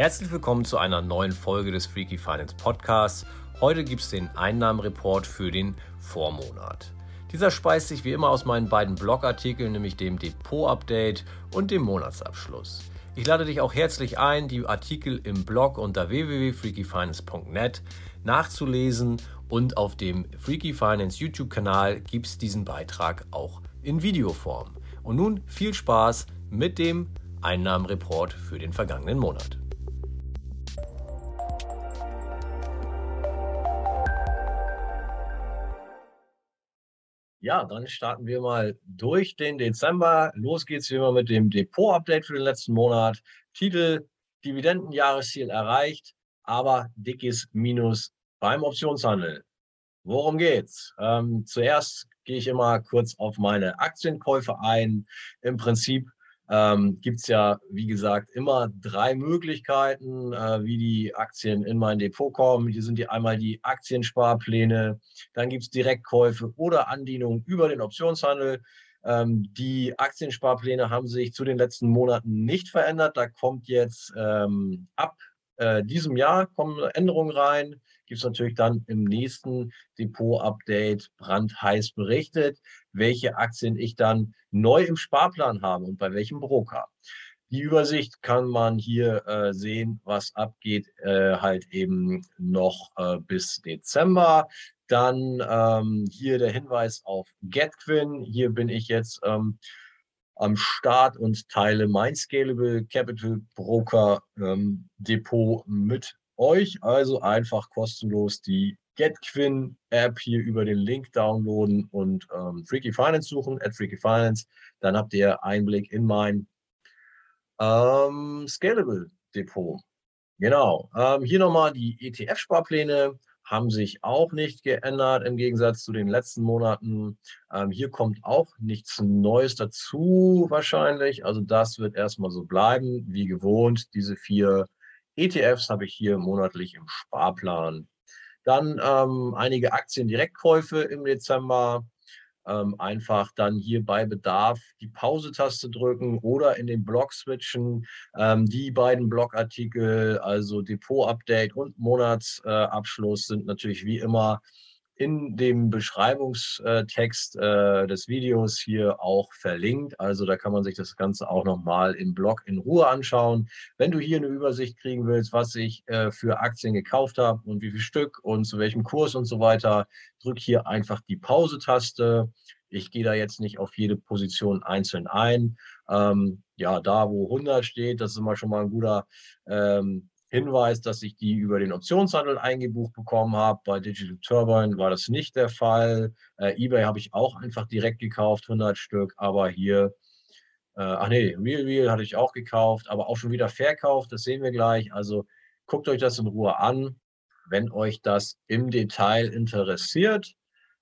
Herzlich willkommen zu einer neuen Folge des Freaky Finance Podcasts. Heute gibt es den Einnahmenreport für den Vormonat. Dieser speist sich wie immer aus meinen beiden Blogartikeln, nämlich dem Depot-Update und dem Monatsabschluss. Ich lade dich auch herzlich ein, die Artikel im Blog unter www.freakyfinance.net nachzulesen und auf dem Freaky Finance YouTube-Kanal gibt es diesen Beitrag auch in Videoform. Und nun viel Spaß mit dem Einnahmenreport für den vergangenen Monat. Ja, dann starten wir mal durch den Dezember. Los geht's wie immer mit dem Depot-Update für den letzten Monat. Titel Dividendenjahresziel erreicht, aber dickes Minus beim Optionshandel. Worum geht's? Ähm, zuerst gehe ich immer kurz auf meine Aktienkäufe ein. Im Prinzip ähm, gibt es ja, wie gesagt, immer drei Möglichkeiten, äh, wie die Aktien in mein Depot kommen. Hier sind die einmal die Aktiensparpläne, dann gibt es Direktkäufe oder Andienungen über den Optionshandel. Ähm, die Aktiensparpläne haben sich zu den letzten Monaten nicht verändert. Da kommt jetzt ähm, ab äh, diesem Jahr kommen Änderungen rein gibt es natürlich dann im nächsten Depot-Update brandheiß berichtet, welche Aktien ich dann neu im Sparplan habe und bei welchem Broker. Die Übersicht kann man hier äh, sehen, was abgeht, äh, halt eben noch äh, bis Dezember. Dann ähm, hier der Hinweis auf GetQuinn. Hier bin ich jetzt ähm, am Start und teile mein Scalable Capital Broker ähm, Depot mit euch also einfach kostenlos die GetQuinn App hier über den Link downloaden und ähm, Freaky Finance suchen, at Freaky Finance. Dann habt ihr Einblick in mein ähm, Scalable Depot. Genau. Ähm, hier nochmal die ETF-Sparpläne haben sich auch nicht geändert im Gegensatz zu den letzten Monaten. Ähm, hier kommt auch nichts Neues dazu wahrscheinlich. Also das wird erstmal so bleiben, wie gewohnt, diese vier ETFs habe ich hier monatlich im Sparplan. Dann ähm, einige Aktiendirektkäufe im Dezember. Ähm, einfach dann hier bei Bedarf die Pause-Taste drücken oder in den Blog switchen. Ähm, die beiden Blogartikel, also Depot-Update und Monatsabschluss, äh, sind natürlich wie immer in dem Beschreibungstext äh, des Videos hier auch verlinkt. Also da kann man sich das Ganze auch nochmal im Blog in Ruhe anschauen. Wenn du hier eine Übersicht kriegen willst, was ich äh, für Aktien gekauft habe und wie viel Stück und zu welchem Kurs und so weiter, drück hier einfach die Pause-Taste. Ich gehe da jetzt nicht auf jede Position einzeln ein. Ähm, ja, da wo 100 steht, das ist immer schon mal ein guter ähm, Hinweis, dass ich die über den Optionshandel eingebucht bekommen habe. Bei Digital Turbine war das nicht der Fall. Äh, eBay habe ich auch einfach direkt gekauft, 100 Stück, aber hier, äh, ach nee, Real Real hatte ich auch gekauft, aber auch schon wieder verkauft, das sehen wir gleich. Also guckt euch das in Ruhe an, wenn euch das im Detail interessiert.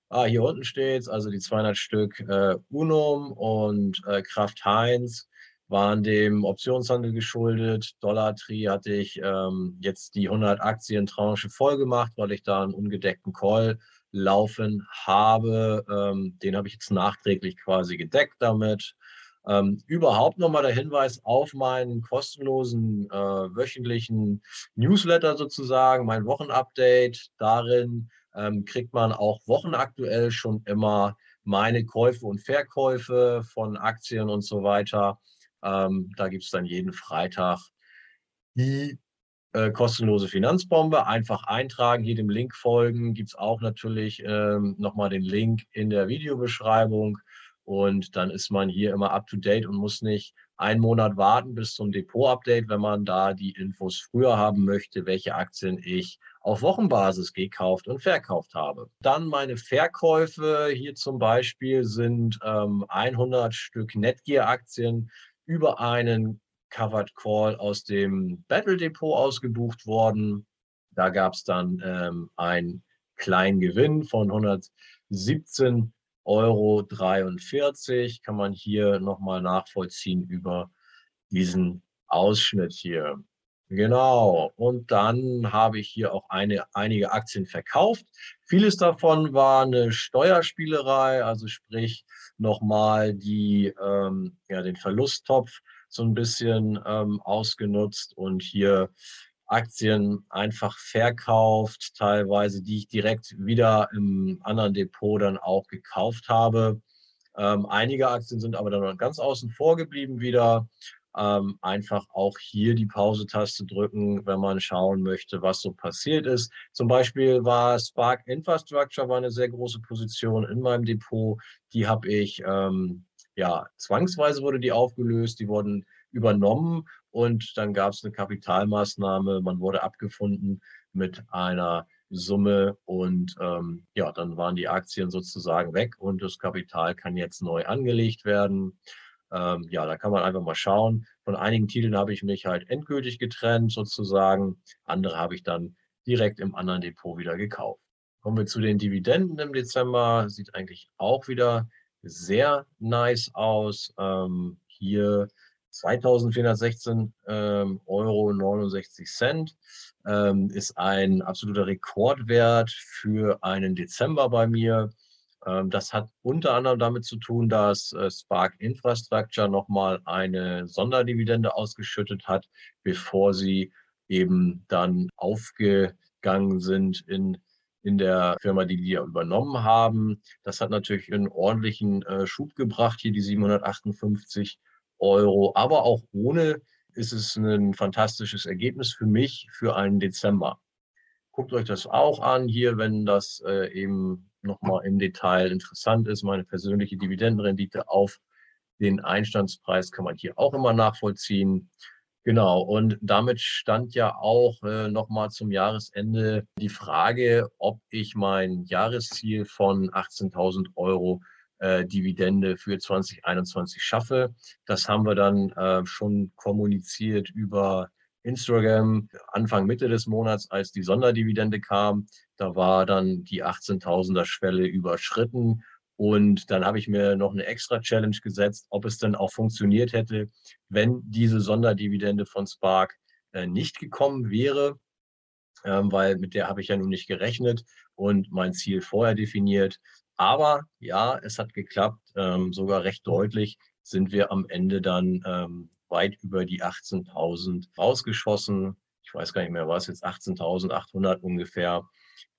Ah, hier unten steht es, also die 200 Stück äh, Unum und äh, Kraft Heinz waren dem Optionshandel geschuldet. Dollar Tree hatte ich ähm, jetzt die 100 Aktien Tranche voll gemacht, weil ich da einen ungedeckten Call laufen habe. Ähm, den habe ich jetzt nachträglich quasi gedeckt damit. Ähm, überhaupt nochmal der Hinweis auf meinen kostenlosen äh, wöchentlichen Newsletter sozusagen, mein Wochenupdate. Darin ähm, kriegt man auch wochenaktuell schon immer meine Käufe und Verkäufe von Aktien und so weiter. Ähm, da gibt es dann jeden Freitag die äh, kostenlose Finanzbombe. Einfach eintragen, hier dem Link folgen. Gibt es auch natürlich ähm, nochmal den Link in der Videobeschreibung. Und dann ist man hier immer up-to-date und muss nicht einen Monat warten bis zum Depot-Update, wenn man da die Infos früher haben möchte, welche Aktien ich auf Wochenbasis gekauft und verkauft habe. Dann meine Verkäufe hier zum Beispiel sind ähm, 100 Stück Netgear-Aktien über einen Covered Call aus dem Battle Depot ausgebucht worden. Da gab es dann ähm, einen kleinen Gewinn von 117,43 Euro. Kann man hier nochmal nachvollziehen über diesen Ausschnitt hier. Genau. Und dann habe ich hier auch eine, einige Aktien verkauft. Vieles davon war eine Steuerspielerei, also sprich nochmal die, ähm, ja, den Verlusttopf so ein bisschen ähm, ausgenutzt und hier Aktien einfach verkauft, teilweise, die ich direkt wieder im anderen Depot dann auch gekauft habe. Ähm, einige Aktien sind aber dann ganz außen vor geblieben wieder. Ähm, einfach auch hier die Pause-Taste drücken, wenn man schauen möchte, was so passiert ist. Zum Beispiel war Spark Infrastructure war eine sehr große Position in meinem Depot. Die habe ich, ähm, ja, zwangsweise wurde die aufgelöst, die wurden übernommen und dann gab es eine Kapitalmaßnahme. Man wurde abgefunden mit einer Summe und ähm, ja, dann waren die Aktien sozusagen weg und das Kapital kann jetzt neu angelegt werden. Ähm, ja, da kann man einfach mal schauen. Von einigen Titeln habe ich mich halt endgültig getrennt sozusagen. Andere habe ich dann direkt im anderen Depot wieder gekauft. Kommen wir zu den Dividenden im Dezember. Sieht eigentlich auch wieder sehr nice aus. Ähm, hier 2416 ähm, Euro 69 Cent ähm, ist ein absoluter Rekordwert für einen Dezember bei mir. Ähm, das hat unter anderem damit zu tun, dass äh, Spark Infrastructure nochmal eine Sonderdividende ausgeschüttet hat, bevor sie eben dann aufgegangen sind in in der Firma, die die übernommen haben. Das hat natürlich einen ordentlichen äh, Schub gebracht, hier die 758 Euro. Aber auch ohne ist es ein fantastisches Ergebnis für mich für einen Dezember. Guckt euch das auch an hier, wenn das äh, eben nochmal im Detail interessant ist. Meine persönliche Dividendenrendite auf den Einstandspreis kann man hier auch immer nachvollziehen. Genau, und damit stand ja auch äh, nochmal zum Jahresende die Frage, ob ich mein Jahresziel von 18.000 Euro äh, Dividende für 2021 schaffe. Das haben wir dann äh, schon kommuniziert über Instagram Anfang Mitte des Monats, als die Sonderdividende kam. Da war dann die 18.000er Schwelle überschritten. Und dann habe ich mir noch eine extra Challenge gesetzt, ob es dann auch funktioniert hätte, wenn diese Sonderdividende von Spark äh, nicht gekommen wäre, ähm, weil mit der habe ich ja nun nicht gerechnet und mein Ziel vorher definiert. Aber ja, es hat geklappt, ähm, sogar recht deutlich sind wir am Ende dann ähm, weit über die 18.000 rausgeschossen. Ich weiß gar nicht mehr, war es jetzt 18.800 ungefähr.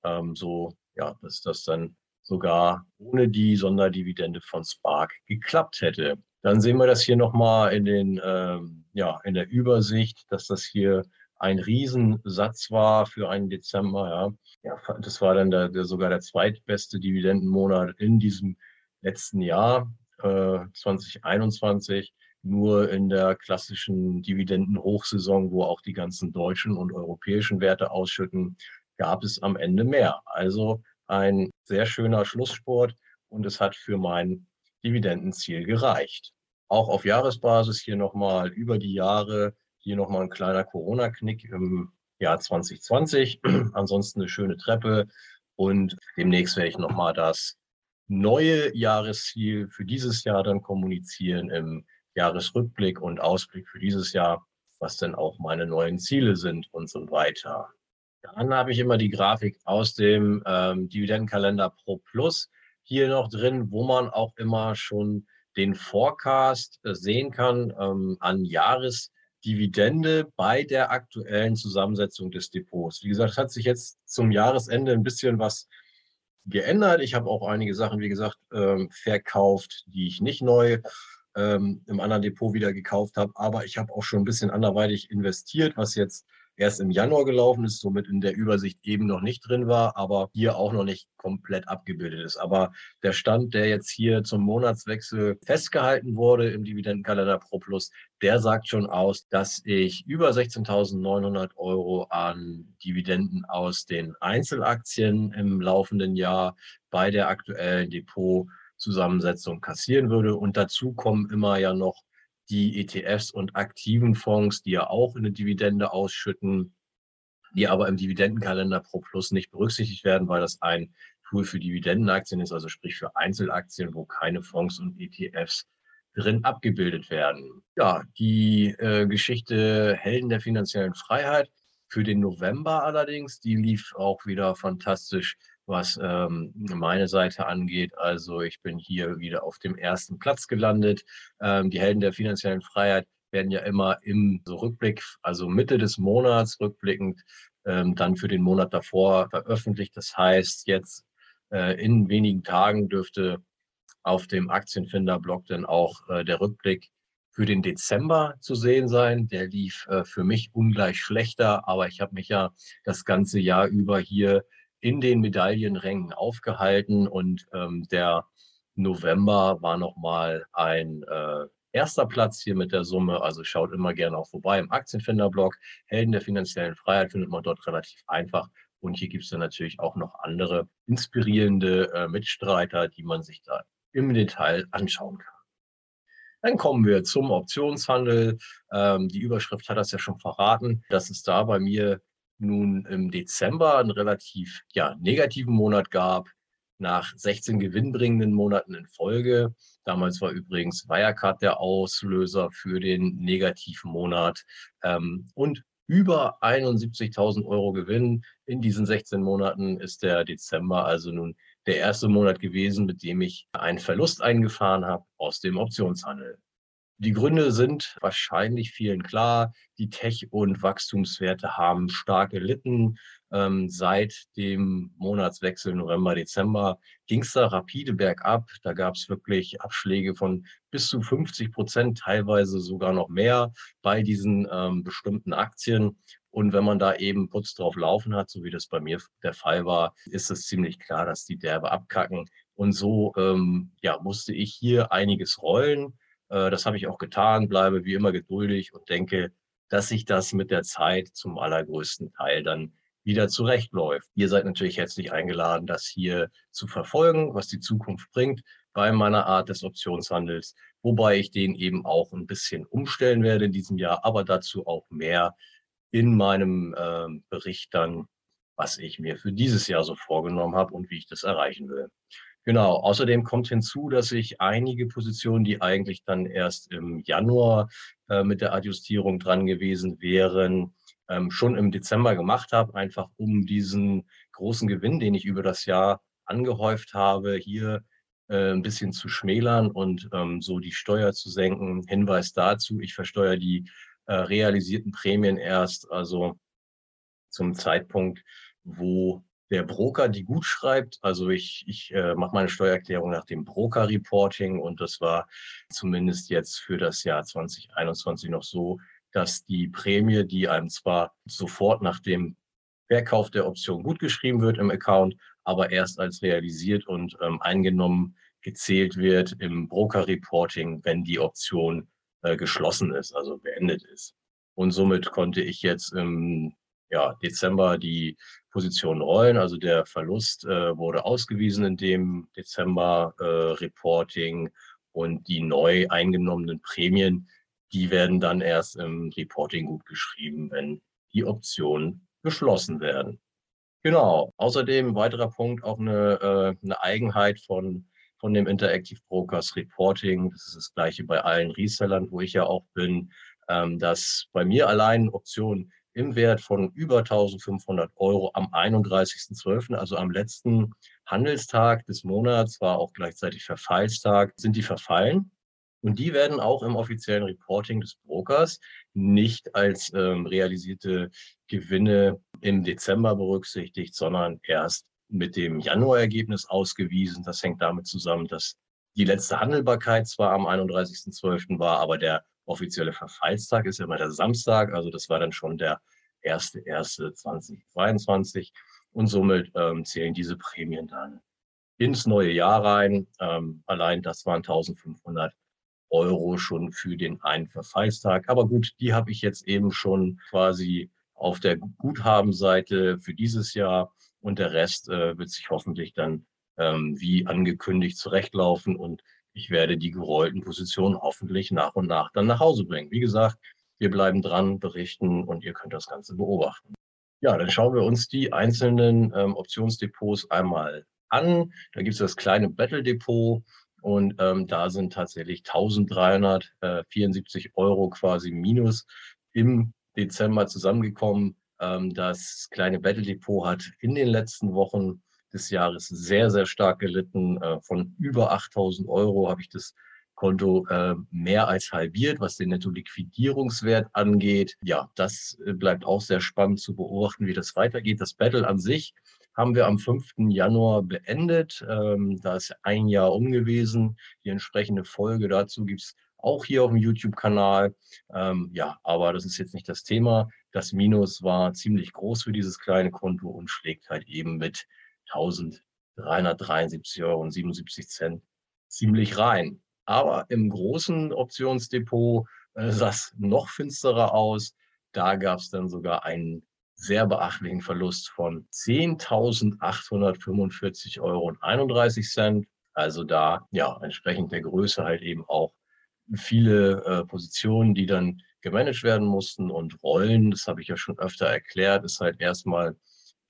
Ähm, so, ja, dass das dann sogar ohne die Sonderdividende von Spark geklappt hätte. Dann sehen wir das hier nochmal in den, ähm, ja, in der Übersicht, dass das hier ein Riesensatz war für einen Dezember. Ja, ja das war dann der, der, sogar der zweitbeste Dividendenmonat in diesem letzten Jahr äh, 2021. Nur in der klassischen Dividendenhochsaison, wo auch die ganzen deutschen und europäischen Werte ausschütten, gab es am Ende mehr. Also ein sehr schöner Schlusssport und es hat für mein Dividendenziel gereicht. Auch auf Jahresbasis hier nochmal über die Jahre hier nochmal ein kleiner Corona-Knick im Jahr 2020. Ansonsten eine schöne Treppe. Und demnächst werde ich nochmal das neue Jahresziel für dieses Jahr dann kommunizieren im Jahresrückblick und Ausblick für dieses Jahr, was denn auch meine neuen Ziele sind und so weiter. Dann habe ich immer die Grafik aus dem ähm, Dividendenkalender Pro Plus hier noch drin, wo man auch immer schon den Forecast äh, sehen kann ähm, an Jahres Dividende bei der aktuellen Zusammensetzung des Depots. Wie gesagt, es hat sich jetzt zum Jahresende ein bisschen was geändert. Ich habe auch einige Sachen, wie gesagt, ähm, verkauft, die ich nicht neu ähm, im anderen Depot wieder gekauft habe. Aber ich habe auch schon ein bisschen anderweitig investiert, was jetzt erst im Januar gelaufen ist, somit in der Übersicht eben noch nicht drin war, aber hier auch noch nicht komplett abgebildet ist. Aber der Stand, der jetzt hier zum Monatswechsel festgehalten wurde im Dividendenkalender Pro Plus, der sagt schon aus, dass ich über 16.900 Euro an Dividenden aus den Einzelaktien im laufenden Jahr bei der aktuellen Depotzusammensetzung kassieren würde. Und dazu kommen immer ja noch die ETFs und aktiven Fonds, die ja auch eine Dividende ausschütten, die aber im Dividendenkalender Pro Plus nicht berücksichtigt werden, weil das ein Tool für Dividendenaktien ist, also sprich für Einzelaktien, wo keine Fonds und ETFs drin abgebildet werden. Ja, die äh, Geschichte Helden der finanziellen Freiheit für den November allerdings, die lief auch wieder fantastisch was ähm, meine Seite angeht. Also ich bin hier wieder auf dem ersten Platz gelandet. Ähm, die Helden der finanziellen Freiheit werden ja immer im so Rückblick, also Mitte des Monats rückblickend, ähm, dann für den Monat davor veröffentlicht. Das heißt, jetzt äh, in wenigen Tagen dürfte auf dem Aktienfinder-Blog dann auch äh, der Rückblick für den Dezember zu sehen sein. Der lief äh, für mich ungleich schlechter, aber ich habe mich ja das ganze Jahr über hier in den Medaillenrängen aufgehalten und ähm, der November war nochmal ein äh, erster Platz hier mit der Summe. Also schaut immer gerne auch vorbei im Aktienfinder-Blog. Helden der finanziellen Freiheit findet man dort relativ einfach. Und hier gibt es dann natürlich auch noch andere inspirierende äh, Mitstreiter, die man sich da im Detail anschauen kann. Dann kommen wir zum Optionshandel. Ähm, die Überschrift hat das ja schon verraten, dass es da bei mir nun im Dezember einen relativ ja, negativen Monat gab, nach 16 gewinnbringenden Monaten in Folge. Damals war übrigens Wirecard der Auslöser für den negativen Monat. Ähm, und über 71.000 Euro Gewinn in diesen 16 Monaten ist der Dezember also nun der erste Monat gewesen, mit dem ich einen Verlust eingefahren habe aus dem Optionshandel. Die Gründe sind wahrscheinlich vielen klar. Die Tech- und Wachstumswerte haben stark gelitten. Ähm, seit dem Monatswechsel November, Dezember ging es da rapide bergab. Da gab es wirklich Abschläge von bis zu 50 Prozent, teilweise sogar noch mehr bei diesen ähm, bestimmten Aktien. Und wenn man da eben Putz drauf laufen hat, so wie das bei mir der Fall war, ist es ziemlich klar, dass die derbe abkacken. Und so ähm, ja, musste ich hier einiges rollen. Äh, das habe ich auch getan, bleibe wie immer geduldig und denke, dass sich das mit der Zeit zum allergrößten Teil dann wieder zurechtläuft. Ihr seid natürlich herzlich eingeladen, das hier zu verfolgen, was die Zukunft bringt bei meiner Art des Optionshandels, wobei ich den eben auch ein bisschen umstellen werde in diesem Jahr, aber dazu auch mehr in meinem äh, Bericht dann, was ich mir für dieses Jahr so vorgenommen habe und wie ich das erreichen will. Genau, außerdem kommt hinzu, dass ich einige Positionen, die eigentlich dann erst im Januar äh, mit der Adjustierung dran gewesen wären, ähm, schon im Dezember gemacht habe, einfach um diesen großen Gewinn, den ich über das Jahr angehäuft habe, hier äh, ein bisschen zu schmälern und ähm, so die Steuer zu senken. Hinweis dazu, ich versteuere die äh, realisierten Prämien erst, also zum Zeitpunkt, wo der Broker die gut schreibt. Also ich, ich äh, mache meine Steuererklärung nach dem Broker-Reporting und das war zumindest jetzt für das Jahr 2021 noch so, dass die Prämie, die einem zwar sofort nach dem Verkauf der Option gut geschrieben wird im Account, aber erst als realisiert und ähm, eingenommen gezählt wird im Broker-Reporting, wenn die Option äh, geschlossen ist, also beendet ist. Und somit konnte ich jetzt im ja, Dezember die Position rollen. Also der Verlust äh, wurde ausgewiesen in dem Dezember-Reporting äh, und die neu eingenommenen Prämien, die werden dann erst im Reporting gut geschrieben, wenn die Optionen geschlossen werden. Genau. Außerdem weiterer Punkt auch eine, äh, eine Eigenheit von, von dem Interactive Brokers Reporting. Das ist das gleiche bei allen Resellern, wo ich ja auch bin, ähm, dass bei mir allein Optionen im Wert von über 1500 Euro am 31.12., also am letzten Handelstag des Monats, war auch gleichzeitig Verfallstag, sind die verfallen. Und die werden auch im offiziellen Reporting des Brokers nicht als ähm, realisierte Gewinne im Dezember berücksichtigt, sondern erst mit dem Januarergebnis ausgewiesen. Das hängt damit zusammen, dass die letzte Handelbarkeit zwar am 31.12. war, aber der offizielle Verfallstag ist ja immer der Samstag, also das war dann schon der 1.1.2022 und somit ähm, zählen diese Prämien dann ins neue Jahr rein. Ähm, allein das waren 1500 Euro schon für den einen Verfallstag. Aber gut, die habe ich jetzt eben schon quasi auf der Guthabenseite für dieses Jahr und der Rest äh, wird sich hoffentlich dann ähm, wie angekündigt zurechtlaufen und ich werde die gerollten Positionen hoffentlich nach und nach dann nach Hause bringen. Wie gesagt, wir bleiben dran, berichten und ihr könnt das Ganze beobachten. Ja, dann schauen wir uns die einzelnen ähm, Optionsdepots einmal an. Da gibt es das kleine Battle Depot und ähm, da sind tatsächlich 1374 Euro quasi minus im Dezember zusammengekommen. Ähm, das kleine Battle Depot hat in den letzten Wochen des Jahres sehr, sehr stark gelitten. Äh, von über 8000 Euro habe ich das Konto äh, mehr als halbiert, was den Netto-Liquidierungswert angeht. Ja, das äh, bleibt auch sehr spannend zu beobachten, wie das weitergeht. Das Battle an sich haben wir am 5. Januar beendet. Ähm, da ist ein Jahr um gewesen. Die entsprechende Folge dazu gibt es auch hier auf dem YouTube-Kanal. Ähm, ja, aber das ist jetzt nicht das Thema. Das Minus war ziemlich groß für dieses kleine Konto und schlägt halt eben mit 1373,77 Euro ziemlich rein. Aber im großen Optionsdepot äh, sah es noch finsterer aus. Da gab es dann sogar einen sehr beachtlichen Verlust von 10.845,31 Euro. Also da ja entsprechend der Größe halt eben auch viele äh, Positionen, die dann gemanagt werden mussten und Rollen, das habe ich ja schon öfter erklärt, ist halt erstmal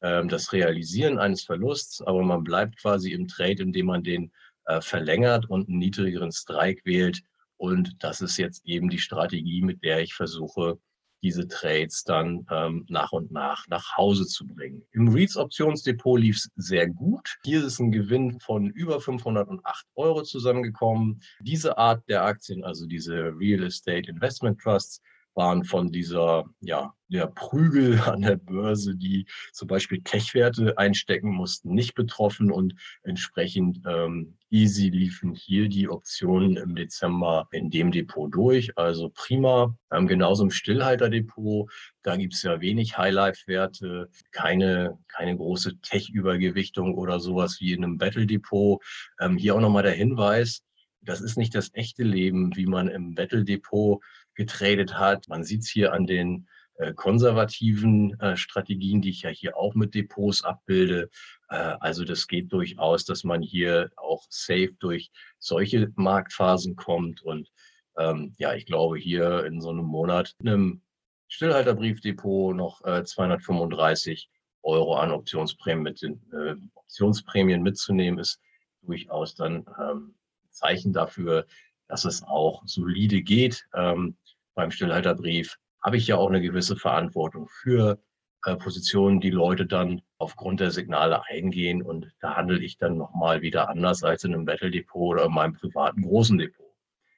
das Realisieren eines Verlusts, aber man bleibt quasi im Trade, indem man den äh, verlängert und einen niedrigeren Strike wählt. Und das ist jetzt eben die Strategie, mit der ich versuche, diese Trades dann ähm, nach und nach nach Hause zu bringen. Im REITs Optionsdepot lief es sehr gut. Hier ist ein Gewinn von über 508 Euro zusammengekommen. Diese Art der Aktien, also diese Real Estate Investment Trusts, waren von dieser, ja, der Prügel an der Börse, die zum Beispiel Tech-Werte einstecken mussten, nicht betroffen und entsprechend ähm, easy liefen hier die Optionen im Dezember in dem Depot durch. Also prima. Ähm, genauso im Stillhalterdepot, da gibt es ja wenig Highlife-Werte, keine, keine große Tech-Übergewichtung oder sowas wie in einem Battle-Depot. Ähm, hier auch nochmal der Hinweis, das ist nicht das echte Leben, wie man im Battle-Depot getradet hat. Man sieht es hier an den äh, konservativen äh, Strategien, die ich ja hier auch mit Depots abbilde. Äh, also das geht durchaus, dass man hier auch safe durch solche Marktphasen kommt. Und ähm, ja, ich glaube hier in so einem Monat einem Stillhalterbriefdepot noch 235 äh, Euro an Optionsprämien, mit den, äh, Optionsprämien mitzunehmen, ist durchaus dann ähm, Zeichen dafür, dass es auch solide geht. Ähm, beim Stillhalterbrief habe ich ja auch eine gewisse Verantwortung für äh, Positionen, die Leute dann aufgrund der Signale eingehen. Und da handle ich dann nochmal wieder anders als in einem Battle Depot oder in meinem privaten großen Depot.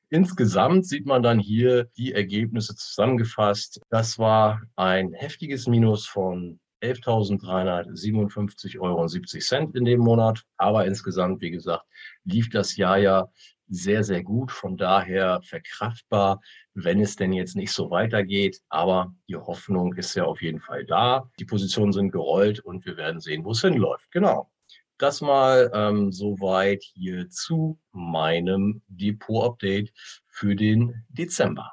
Insgesamt sieht man dann hier die Ergebnisse zusammengefasst. Das war ein heftiges Minus von 11.357,70 Euro in dem Monat. Aber insgesamt, wie gesagt, lief das Jahr ja sehr, sehr gut. Von daher verkraftbar, wenn es denn jetzt nicht so weitergeht. Aber die Hoffnung ist ja auf jeden Fall da. Die Positionen sind gerollt und wir werden sehen, wo es hinläuft. Genau. Das mal ähm, soweit hier zu meinem Depot-Update für den Dezember.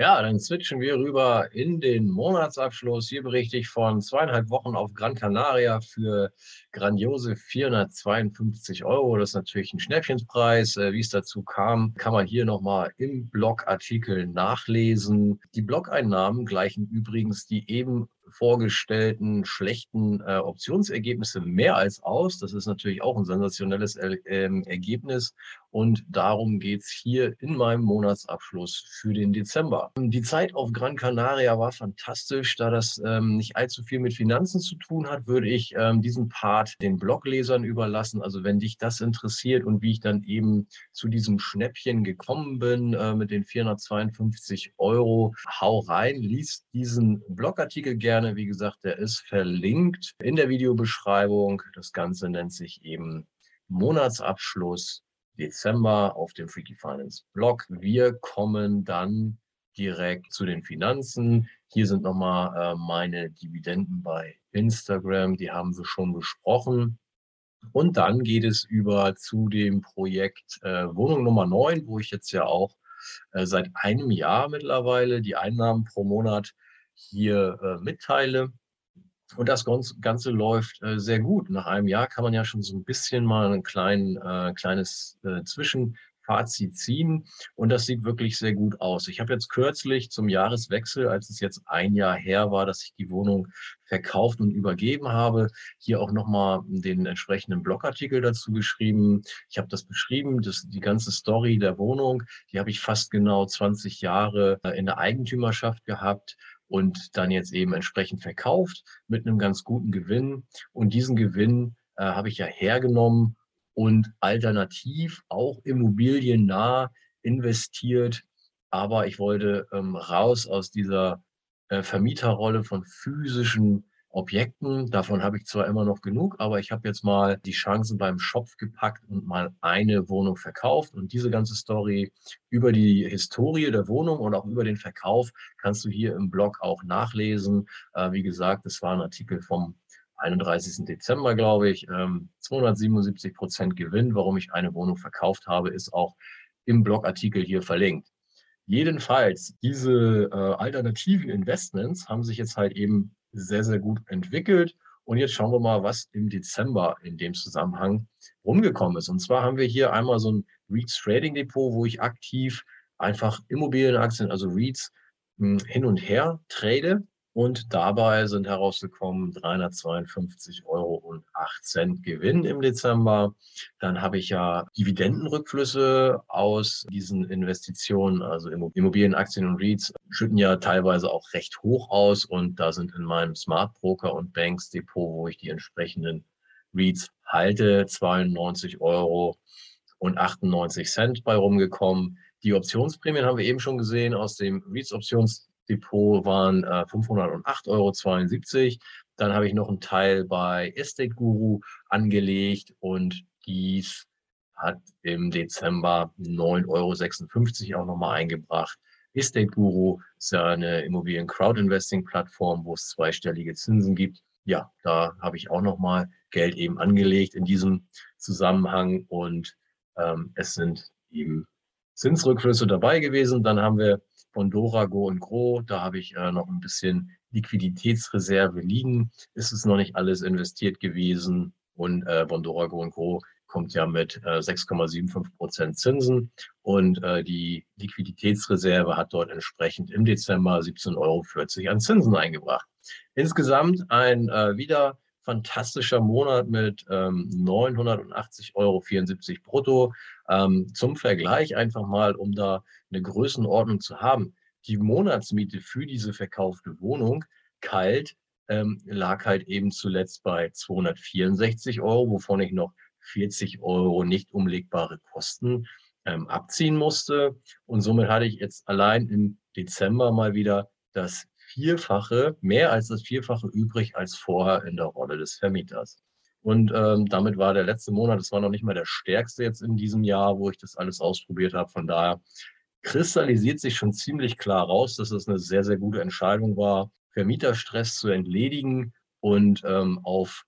Ja, dann switchen wir rüber in den Monatsabschluss. Hier berichte ich von zweieinhalb Wochen auf Gran Canaria für grandiose 452 Euro. Das ist natürlich ein Schnäppchenspreis. Äh, wie es dazu kam, kann man hier nochmal im Blogartikel nachlesen. Die Blogeinnahmen gleichen übrigens die eben vorgestellten schlechten äh, Optionsergebnisse mehr als aus. Das ist natürlich auch ein sensationelles er äh, Ergebnis. Und darum geht es hier in meinem Monatsabschluss für den Dezember. Die Zeit auf Gran Canaria war fantastisch. Da das ähm, nicht allzu viel mit Finanzen zu tun hat, würde ich ähm, diesen Part den Bloglesern überlassen. Also wenn dich das interessiert und wie ich dann eben zu diesem Schnäppchen gekommen bin äh, mit den 452 Euro, hau rein, liest diesen Blogartikel gerne. Wie gesagt, der ist verlinkt in der Videobeschreibung. Das Ganze nennt sich eben Monatsabschluss Dezember auf dem Freaky Finance Blog. Wir kommen dann direkt zu den Finanzen. Hier sind nochmal äh, meine Dividenden bei Instagram, die haben wir schon besprochen. Und dann geht es über zu dem Projekt äh, Wohnung Nummer 9, wo ich jetzt ja auch äh, seit einem Jahr mittlerweile die Einnahmen pro Monat hier äh, mitteile. Und das Ganze läuft äh, sehr gut. Nach einem Jahr kann man ja schon so ein bisschen mal ein klein, äh, kleines äh, Zwischenfazit ziehen. Und das sieht wirklich sehr gut aus. Ich habe jetzt kürzlich zum Jahreswechsel, als es jetzt ein Jahr her war, dass ich die Wohnung verkauft und übergeben habe, hier auch nochmal den entsprechenden Blogartikel dazu geschrieben. Ich habe das beschrieben, das, die ganze Story der Wohnung, die habe ich fast genau 20 Jahre äh, in der Eigentümerschaft gehabt und dann jetzt eben entsprechend verkauft mit einem ganz guten Gewinn. Und diesen Gewinn äh, habe ich ja hergenommen und alternativ auch immobiliennah investiert. Aber ich wollte ähm, raus aus dieser äh, Vermieterrolle von physischen Objekten. Davon habe ich zwar immer noch genug, aber ich habe jetzt mal die Chancen beim Schopf gepackt und mal eine Wohnung verkauft. Und diese ganze Story über die Historie der Wohnung und auch über den Verkauf kannst du hier im Blog auch nachlesen. Äh, wie gesagt, es war ein Artikel vom 31. Dezember, glaube ich. Ähm, 277 Prozent Gewinn. Warum ich eine Wohnung verkauft habe, ist auch im Blogartikel hier verlinkt. Jedenfalls, diese äh, alternativen Investments haben sich jetzt halt eben sehr, sehr gut entwickelt. Und jetzt schauen wir mal, was im Dezember in dem Zusammenhang rumgekommen ist. Und zwar haben wir hier einmal so ein REITs Trading Depot, wo ich aktiv einfach Immobilienaktien, also REITs, hm, hin und her trade. Und dabei sind herausgekommen 352,08 Euro Gewinn im Dezember. Dann habe ich ja Dividendenrückflüsse aus diesen Investitionen, also Immobilienaktien und REITs, schütten ja teilweise auch recht hoch aus. Und da sind in meinem Smart Broker und Banks Depot, wo ich die entsprechenden REITs halte, 92 Euro und 98 Cent bei rumgekommen. Die Optionsprämien haben wir eben schon gesehen aus dem REITs Options Depot waren äh, 508,72 Euro. Dann habe ich noch einen Teil bei Estate Guru angelegt und dies hat im Dezember 9,56 Euro auch nochmal eingebracht. Estate Guru ist ja eine Immobilien-Crowd-Investing-Plattform, wo es zweistellige Zinsen gibt. Ja, da habe ich auch nochmal Geld eben angelegt in diesem Zusammenhang und ähm, es sind eben Zinsrückflüsse dabei gewesen. Dann haben wir von Go und Gro. Da habe ich äh, noch ein bisschen Liquiditätsreserve liegen. Ist es noch nicht alles investiert gewesen. Und äh, Bondora Go und Gro kommt ja mit äh, 6,75 Prozent Zinsen. Und äh, die Liquiditätsreserve hat dort entsprechend im Dezember 17,40 Euro an Zinsen eingebracht. Insgesamt ein äh, wieder fantastischer Monat mit ähm, 980,74 Euro brutto. Ähm, zum Vergleich einfach mal, um da eine Größenordnung zu haben. Die Monatsmiete für diese verkaufte Wohnung kalt ähm, lag halt eben zuletzt bei 264 Euro, wovon ich noch 40 Euro nicht umlegbare Kosten ähm, abziehen musste. Und somit hatte ich jetzt allein im Dezember mal wieder das Vierfache, mehr als das Vierfache übrig als vorher in der Rolle des Vermieters. Und ähm, damit war der letzte Monat, das war noch nicht mal der stärkste jetzt in diesem Jahr, wo ich das alles ausprobiert habe. Von daher kristallisiert sich schon ziemlich klar raus, dass es eine sehr, sehr gute Entscheidung war, Vermieterstress zu entledigen und ähm, auf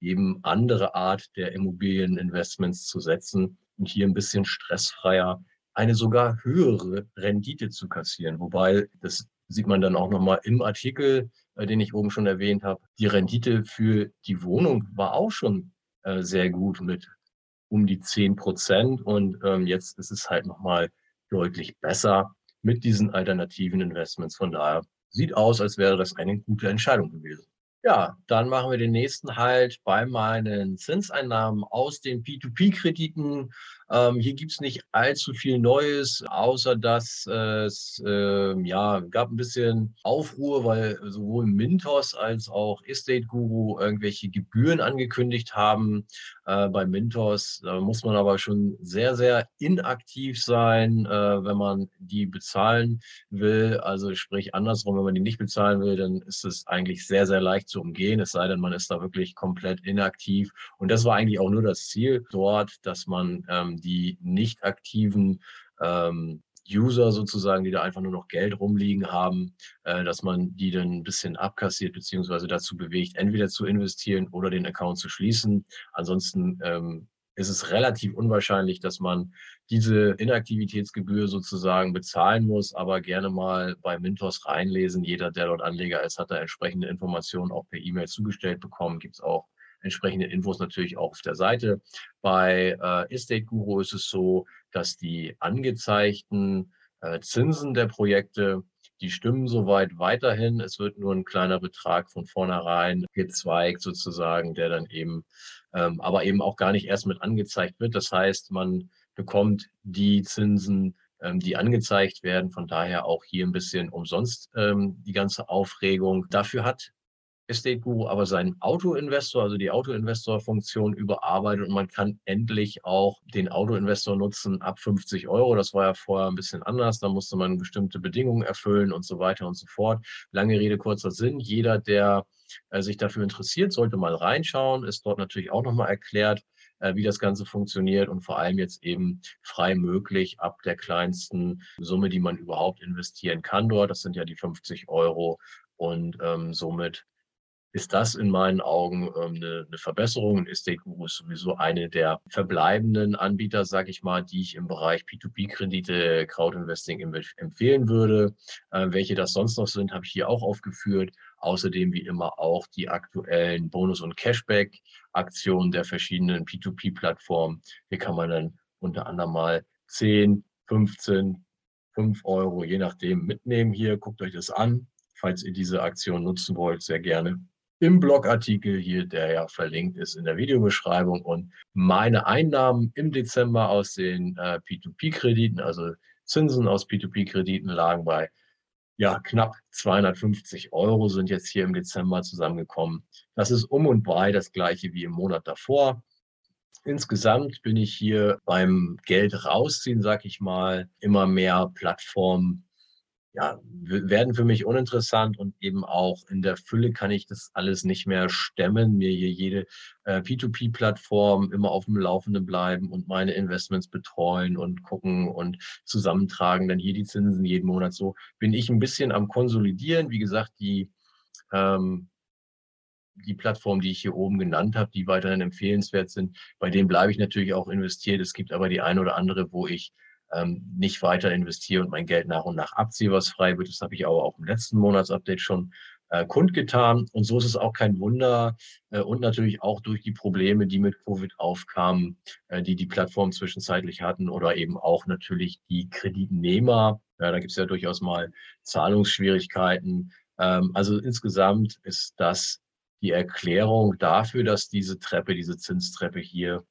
eben andere Art der Immobilieninvestments zu setzen und hier ein bisschen stressfreier eine sogar höhere Rendite zu kassieren. Wobei das sieht man dann auch nochmal im Artikel, äh, den ich oben schon erwähnt habe. Die Rendite für die Wohnung war auch schon äh, sehr gut mit um die 10 Prozent. Und ähm, jetzt ist es halt nochmal deutlich besser mit diesen alternativen Investments. Von daher sieht aus, als wäre das eine gute Entscheidung gewesen. Ja, dann machen wir den nächsten halt bei meinen Zinseinnahmen aus den P2P-Krediten. Ähm, hier gibt es nicht allzu viel Neues, außer dass es äh, ja, gab ein bisschen Aufruhr, weil sowohl Mintos als auch Estate Guru irgendwelche Gebühren angekündigt haben. Äh, bei Mintos muss man aber schon sehr, sehr inaktiv sein, äh, wenn man die bezahlen will. Also sprich andersrum, wenn man die nicht bezahlen will, dann ist es eigentlich sehr, sehr leicht zu umgehen, es sei denn, man ist da wirklich komplett inaktiv. Und das war eigentlich auch nur das Ziel dort, dass man ähm, die nicht aktiven ähm, User sozusagen, die da einfach nur noch Geld rumliegen haben, äh, dass man die dann ein bisschen abkassiert beziehungsweise dazu bewegt, entweder zu investieren oder den Account zu schließen. Ansonsten ähm, ist es relativ unwahrscheinlich, dass man diese Inaktivitätsgebühr sozusagen bezahlen muss, aber gerne mal bei Mintos reinlesen. Jeder, der dort Anleger ist, hat da entsprechende Informationen auch per E-Mail zugestellt bekommen. Gibt es auch entsprechende Infos natürlich auch auf der Seite. Bei äh, Estate Guru ist es so, dass die angezeigten äh, Zinsen der Projekte, die stimmen soweit weiterhin. Es wird nur ein kleiner Betrag von vornherein gezweigt sozusagen, der dann eben, ähm, aber eben auch gar nicht erst mit angezeigt wird. Das heißt, man bekommt die Zinsen, ähm, die angezeigt werden. Von daher auch hier ein bisschen umsonst ähm, die ganze Aufregung. Dafür hat Estate Guru aber seinen Auto-Investor, also die Auto-Investor-Funktion überarbeitet und man kann endlich auch den Auto-Investor nutzen ab 50 Euro. Das war ja vorher ein bisschen anders. Da musste man bestimmte Bedingungen erfüllen und so weiter und so fort. Lange Rede, kurzer Sinn. Jeder, der äh, sich dafür interessiert, sollte mal reinschauen. Ist dort natürlich auch nochmal erklärt, äh, wie das Ganze funktioniert und vor allem jetzt eben frei möglich ab der kleinsten Summe, die man überhaupt investieren kann dort. Das sind ja die 50 Euro und ähm, somit ist das in meinen Augen ähm, eine, eine Verbesserung und Estate Guru ist sowieso eine der verbleibenden Anbieter, sage ich mal, die ich im Bereich P2P-Kredite, Crowdinvesting empfehlen würde. Äh, welche das sonst noch sind, habe ich hier auch aufgeführt. Außerdem wie immer auch die aktuellen Bonus- und Cashback-Aktionen der verschiedenen P2P-Plattformen. Hier kann man dann unter anderem mal 10, 15, 5 Euro, je nachdem, mitnehmen hier. Guckt euch das an, falls ihr diese Aktion nutzen wollt, sehr gerne im Blogartikel hier, der ja verlinkt ist in der Videobeschreibung. Und meine Einnahmen im Dezember aus den äh, P2P-Krediten, also Zinsen aus P2P-Krediten, lagen bei ja, knapp 250 Euro sind jetzt hier im Dezember zusammengekommen. Das ist um und bei das gleiche wie im Monat davor. Insgesamt bin ich hier beim Geld rausziehen, sag ich mal, immer mehr Plattformen ja, werden für mich uninteressant und eben auch in der Fülle kann ich das alles nicht mehr stemmen, mir hier jede äh, P2P-Plattform immer auf dem Laufenden bleiben und meine Investments betreuen und gucken und zusammentragen, dann hier die Zinsen jeden Monat. So bin ich ein bisschen am Konsolidieren. Wie gesagt, die, ähm, die Plattformen, die ich hier oben genannt habe, die weiterhin empfehlenswert sind, bei denen bleibe ich natürlich auch investiert. Es gibt aber die eine oder andere, wo ich ähm, nicht weiter investiere und mein Geld nach und nach abziehe, was frei wird. Das habe ich aber auch im letzten Monatsupdate schon äh, kundgetan. Und so ist es auch kein Wunder äh, und natürlich auch durch die Probleme, die mit Covid aufkamen, äh, die die Plattform zwischenzeitlich hatten oder eben auch natürlich die Kreditnehmer. Ja, da gibt es ja durchaus mal Zahlungsschwierigkeiten. Ähm, also insgesamt ist das die Erklärung dafür, dass diese Treppe, diese Zinstreppe hier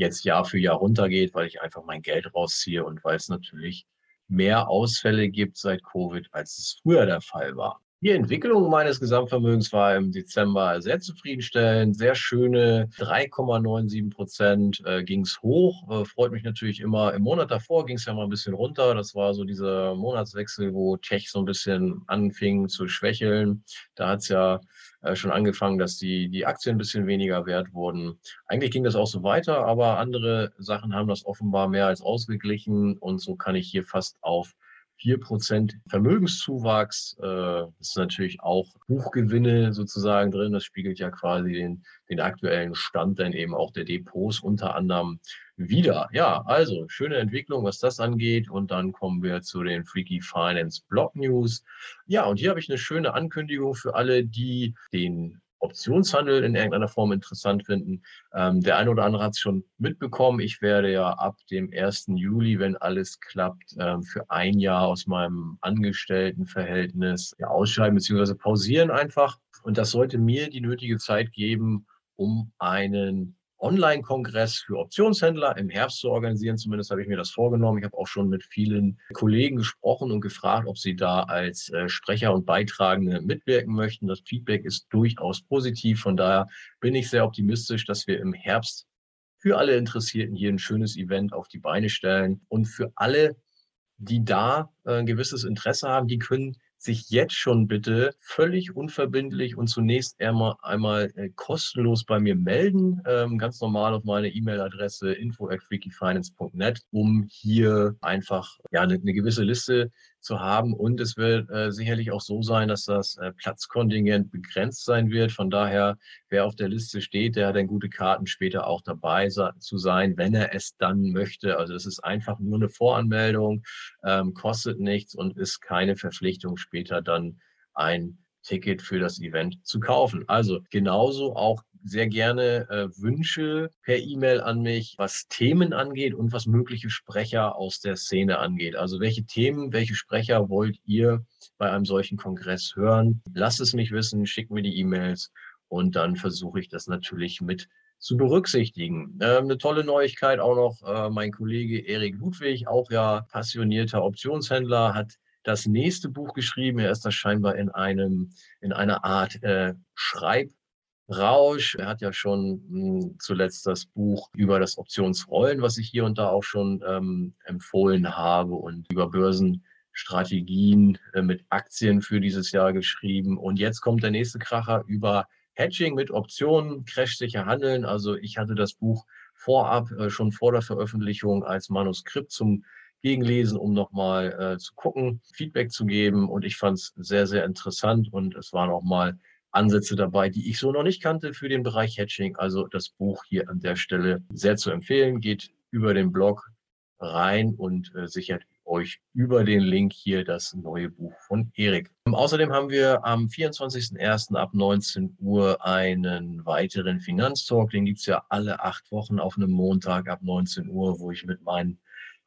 jetzt Jahr für Jahr runtergeht, weil ich einfach mein Geld rausziehe und weil es natürlich mehr Ausfälle gibt seit Covid, als es früher der Fall war. Die Entwicklung meines Gesamtvermögens war im Dezember sehr zufriedenstellend. Sehr schöne 3,97 Prozent äh, ging es hoch. Äh, freut mich natürlich immer. Im Monat davor ging es ja mal ein bisschen runter. Das war so dieser Monatswechsel, wo Tech so ein bisschen anfing zu schwächeln. Da hat es ja äh, schon angefangen, dass die, die Aktien ein bisschen weniger wert wurden. Eigentlich ging das auch so weiter, aber andere Sachen haben das offenbar mehr als ausgeglichen und so kann ich hier fast auf 4% Vermögenszuwachs. Äh, ist natürlich auch Buchgewinne sozusagen drin. Das spiegelt ja quasi den, den aktuellen Stand dann eben auch der Depots unter anderem wieder. Ja, also schöne Entwicklung, was das angeht. Und dann kommen wir zu den Freaky Finance Blog News. Ja, und hier habe ich eine schöne Ankündigung für alle, die den Optionshandel in irgendeiner Form interessant finden. Ähm, der eine oder andere hat es schon mitbekommen. Ich werde ja ab dem 1. Juli, wenn alles klappt, ähm, für ein Jahr aus meinem Angestelltenverhältnis ja, ausscheiden bzw. pausieren einfach. Und das sollte mir die nötige Zeit geben, um einen Online-Kongress für Optionshändler im Herbst zu organisieren. Zumindest habe ich mir das vorgenommen. Ich habe auch schon mit vielen Kollegen gesprochen und gefragt, ob sie da als äh, Sprecher und Beitragende mitwirken möchten. Das Feedback ist durchaus positiv. Von daher bin ich sehr optimistisch, dass wir im Herbst für alle Interessierten hier ein schönes Event auf die Beine stellen. Und für alle, die da äh, ein gewisses Interesse haben, die können sich jetzt schon bitte völlig unverbindlich und zunächst einmal, einmal äh, kostenlos bei mir melden, ähm, ganz normal auf meine E-Mail-Adresse info at freakyfinance.net, um hier einfach ja, eine, eine gewisse Liste zu haben. Und es wird äh, sicherlich auch so sein, dass das äh, Platzkontingent begrenzt sein wird. Von daher, wer auf der Liste steht, der hat dann gute Karten, später auch dabei zu sein, wenn er es dann möchte. Also es ist einfach nur eine Voranmeldung, ähm, kostet nichts und ist keine Verpflichtung, später dann ein Ticket für das Event zu kaufen. Also genauso auch sehr gerne äh, Wünsche per E-Mail an mich, was Themen angeht und was mögliche Sprecher aus der Szene angeht. Also welche Themen, welche Sprecher wollt ihr bei einem solchen Kongress hören? Lasst es mich wissen, schickt mir die E-Mails und dann versuche ich das natürlich mit zu berücksichtigen. Ähm, eine tolle Neuigkeit auch noch, äh, mein Kollege Erik Ludwig, auch ja passionierter Optionshändler, hat das nächste Buch geschrieben. Er ist da scheinbar in einem, in einer Art äh, Schreibrausch. Er hat ja schon hm, zuletzt das Buch über das Optionsrollen, was ich hier und da auch schon ähm, empfohlen habe und über Börsenstrategien äh, mit Aktien für dieses Jahr geschrieben. Und jetzt kommt der nächste Kracher über Hedging mit Optionen, crashsicher handeln. Also ich hatte das Buch vorab, äh, schon vor der Veröffentlichung als Manuskript zum Gegenlesen, um nochmal äh, zu gucken, Feedback zu geben. Und ich fand es sehr, sehr interessant und es waren auch mal Ansätze dabei, die ich so noch nicht kannte für den Bereich Hedging. Also das Buch hier an der Stelle sehr zu empfehlen. Geht über den Blog rein und äh, sichert euch über den Link hier das neue Buch von Erik. Außerdem haben wir am 24.01. ab 19 Uhr einen weiteren Finanztalk. Den gibt's ja alle acht Wochen auf einem Montag ab 19 Uhr, wo ich mit meinen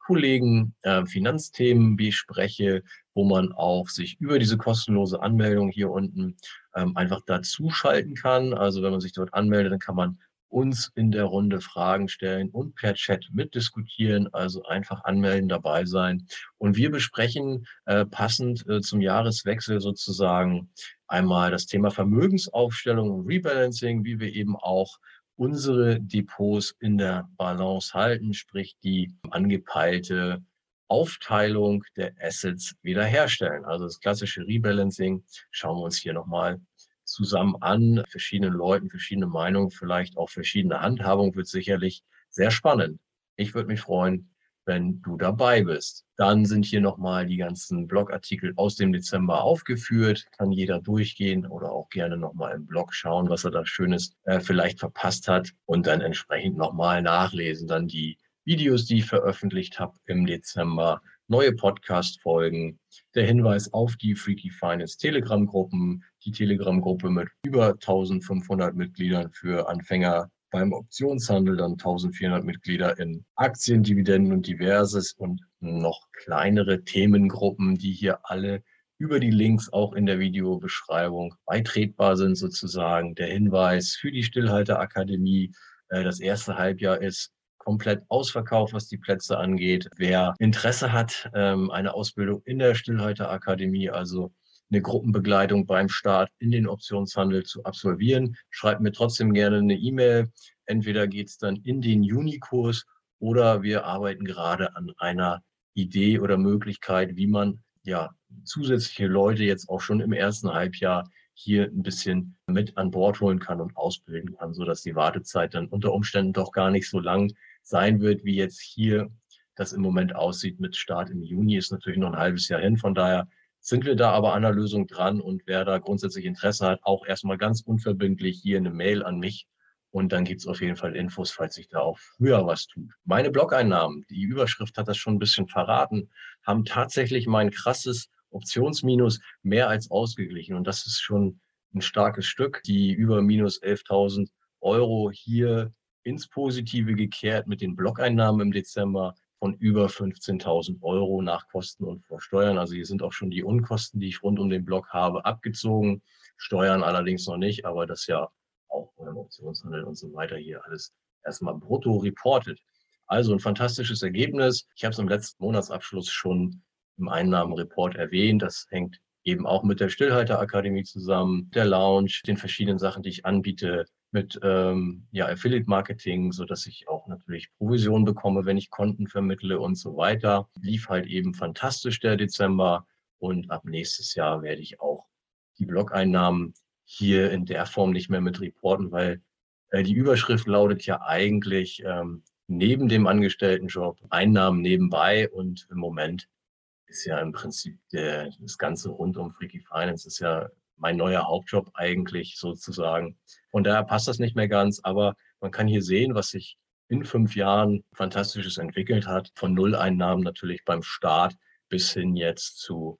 Kollegen äh, Finanzthemen bespreche, wo man auch sich über diese kostenlose Anmeldung hier unten ähm, einfach dazuschalten kann. Also wenn man sich dort anmeldet, dann kann man uns in der Runde Fragen stellen und per Chat mitdiskutieren. Also einfach anmelden, dabei sein. Und wir besprechen äh, passend äh, zum Jahreswechsel sozusagen einmal das Thema Vermögensaufstellung und Rebalancing, wie wir eben auch unsere Depots in der Balance halten, sprich die angepeilte Aufteilung der Assets wiederherstellen. Also das klassische Rebalancing schauen wir uns hier nochmal zusammen an, verschiedenen Leuten, verschiedene Meinungen, vielleicht auch verschiedene Handhabung wird sicherlich sehr spannend. Ich würde mich freuen, wenn du dabei bist. Dann sind hier nochmal die ganzen Blogartikel aus dem Dezember aufgeführt. Kann jeder durchgehen oder auch gerne nochmal im Blog schauen, was er da Schönes äh, vielleicht verpasst hat und dann entsprechend nochmal nachlesen. Dann die Videos, die ich veröffentlicht habe im Dezember, neue Podcast-Folgen, der Hinweis auf die Freaky Finance Telegram-Gruppen, die Telegram-Gruppe mit über 1500 Mitgliedern für Anfänger beim Optionshandel, dann 1400 Mitglieder in Aktien, Dividenden und diverses und noch kleinere Themengruppen, die hier alle über die Links auch in der Videobeschreibung beitretbar sind sozusagen. Der Hinweis für die Stillhalterakademie. Äh, das erste Halbjahr ist komplett ausverkauft, was die Plätze angeht. Wer Interesse hat, ähm, eine Ausbildung in der Stillhalterakademie, also eine Gruppenbegleitung beim Start in den Optionshandel zu absolvieren, schreibt mir trotzdem gerne eine E-Mail. Entweder geht es dann in den Junikurs oder wir arbeiten gerade an einer Idee oder Möglichkeit, wie man ja zusätzliche Leute jetzt auch schon im ersten Halbjahr hier ein bisschen mit an Bord holen kann und ausbilden kann, sodass die Wartezeit dann unter Umständen doch gar nicht so lang sein wird, wie jetzt hier das im Moment aussieht mit Start im Juni, ist natürlich noch ein halbes Jahr hin. Von daher sind wir da aber an der Lösung dran und wer da grundsätzlich Interesse hat, auch erstmal ganz unverbindlich hier eine Mail an mich und dann gibt es auf jeden Fall Infos, falls sich da auch früher was tut. Meine Blog-Einnahmen, die Überschrift hat das schon ein bisschen verraten, haben tatsächlich mein krasses Optionsminus mehr als ausgeglichen und das ist schon ein starkes Stück. Die über minus 11.000 Euro hier ins Positive gekehrt mit den Blockeinnahmen im Dezember von über 15.000 Euro nach Kosten und vor Steuern. Also hier sind auch schon die Unkosten, die ich rund um den Block habe, abgezogen. Steuern allerdings noch nicht, aber das ja auch beim Optionshandel und so weiter hier alles erstmal brutto reportet. Also ein fantastisches Ergebnis. Ich habe es im letzten Monatsabschluss schon im Einnahmenreport erwähnt. Das hängt eben auch mit der Stillhalterakademie zusammen, der Lounge, den verschiedenen Sachen, die ich anbiete, mit ähm, ja, Affiliate Marketing, so dass ich auch natürlich Provision bekomme, wenn ich Konten vermittle und so weiter. Lief halt eben fantastisch der Dezember und ab nächstes Jahr werde ich auch die Blog-Einnahmen hier in der Form nicht mehr mit reporten, weil äh, die Überschrift lautet ja eigentlich ähm, neben dem Angestelltenjob Einnahmen nebenbei und im Moment ist ja im Prinzip der, das Ganze rund um Freaky Finance ist ja mein neuer Hauptjob eigentlich sozusagen. Von daher passt das nicht mehr ganz, aber man kann hier sehen, was sich in fünf Jahren Fantastisches entwickelt hat. Von Nulleinnahmen natürlich beim Start bis hin jetzt zu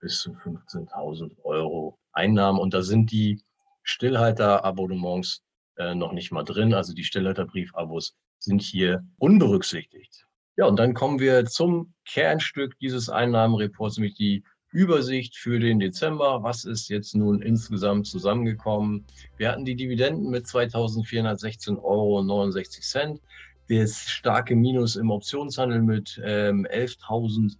bis zu 15.000 Euro Einnahmen. Und da sind die Stillhalter-Abonnements äh, noch nicht mal drin. Also die Stillhalterbriefabos sind hier unberücksichtigt. Ja, und dann kommen wir zum Kernstück dieses Einnahmenreports, nämlich die Übersicht für den Dezember. Was ist jetzt nun insgesamt zusammengekommen? Wir hatten die Dividenden mit 2.416,69 Euro. Das starke Minus im Optionshandel mit ähm, 11.000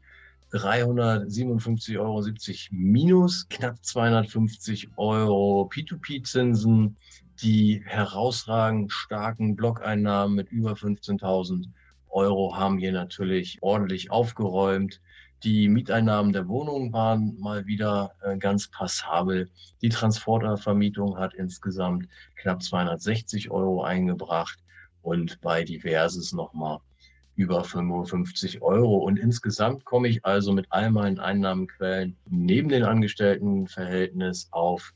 357,70 Euro minus, knapp 250 Euro P2P-Zinsen, die herausragend starken Blockeinnahmen mit über 15.000 Euro haben hier natürlich ordentlich aufgeräumt. Die Mieteinnahmen der Wohnungen waren mal wieder äh, ganz passabel. Die Transportervermietung hat insgesamt knapp 260 Euro eingebracht und bei Diverses nochmal über 55 Euro. Und insgesamt komme ich also mit all meinen Einnahmenquellen neben den Angestelltenverhältnis auf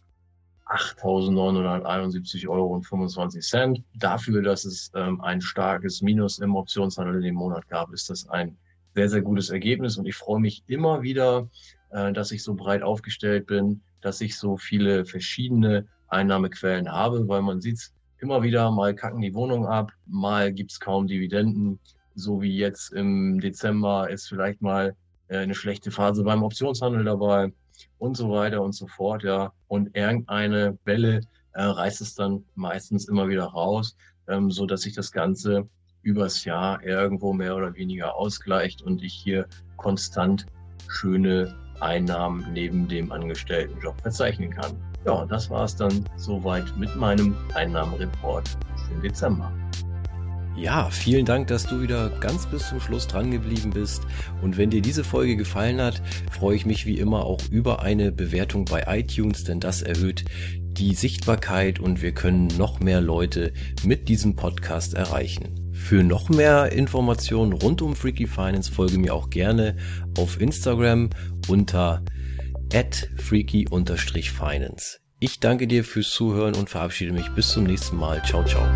8.971 Euro und 25 Cent. Dafür, dass es ähm, ein starkes Minus im Optionshandel in dem Monat gab, ist das ein sehr, sehr gutes Ergebnis. Und ich freue mich immer wieder, äh, dass ich so breit aufgestellt bin, dass ich so viele verschiedene Einnahmequellen habe, weil man sieht immer wieder, mal kacken die Wohnung ab, mal gibt's kaum Dividenden, so wie jetzt im Dezember ist vielleicht mal äh, eine schlechte Phase beim Optionshandel dabei und so weiter und so fort, ja. Und irgendeine Welle äh, reißt es dann meistens immer wieder raus, ähm, so dass sich das Ganze übers Jahr irgendwo mehr oder weniger ausgleicht und ich hier konstant schöne Einnahmen neben dem Angestelltenjob verzeichnen kann. Ja, das war es dann soweit mit meinem Einnahmenreport den Dezember. Ja, vielen Dank, dass du wieder ganz bis zum Schluss dran geblieben bist. Und wenn dir diese Folge gefallen hat, freue ich mich wie immer auch über eine Bewertung bei iTunes, denn das erhöht die Sichtbarkeit und wir können noch mehr Leute mit diesem Podcast erreichen. Für noch mehr Informationen rund um Freaky Finance folge mir auch gerne auf Instagram unter freaky-finance. Ich danke dir fürs Zuhören und verabschiede mich bis zum nächsten Mal. Ciao, ciao.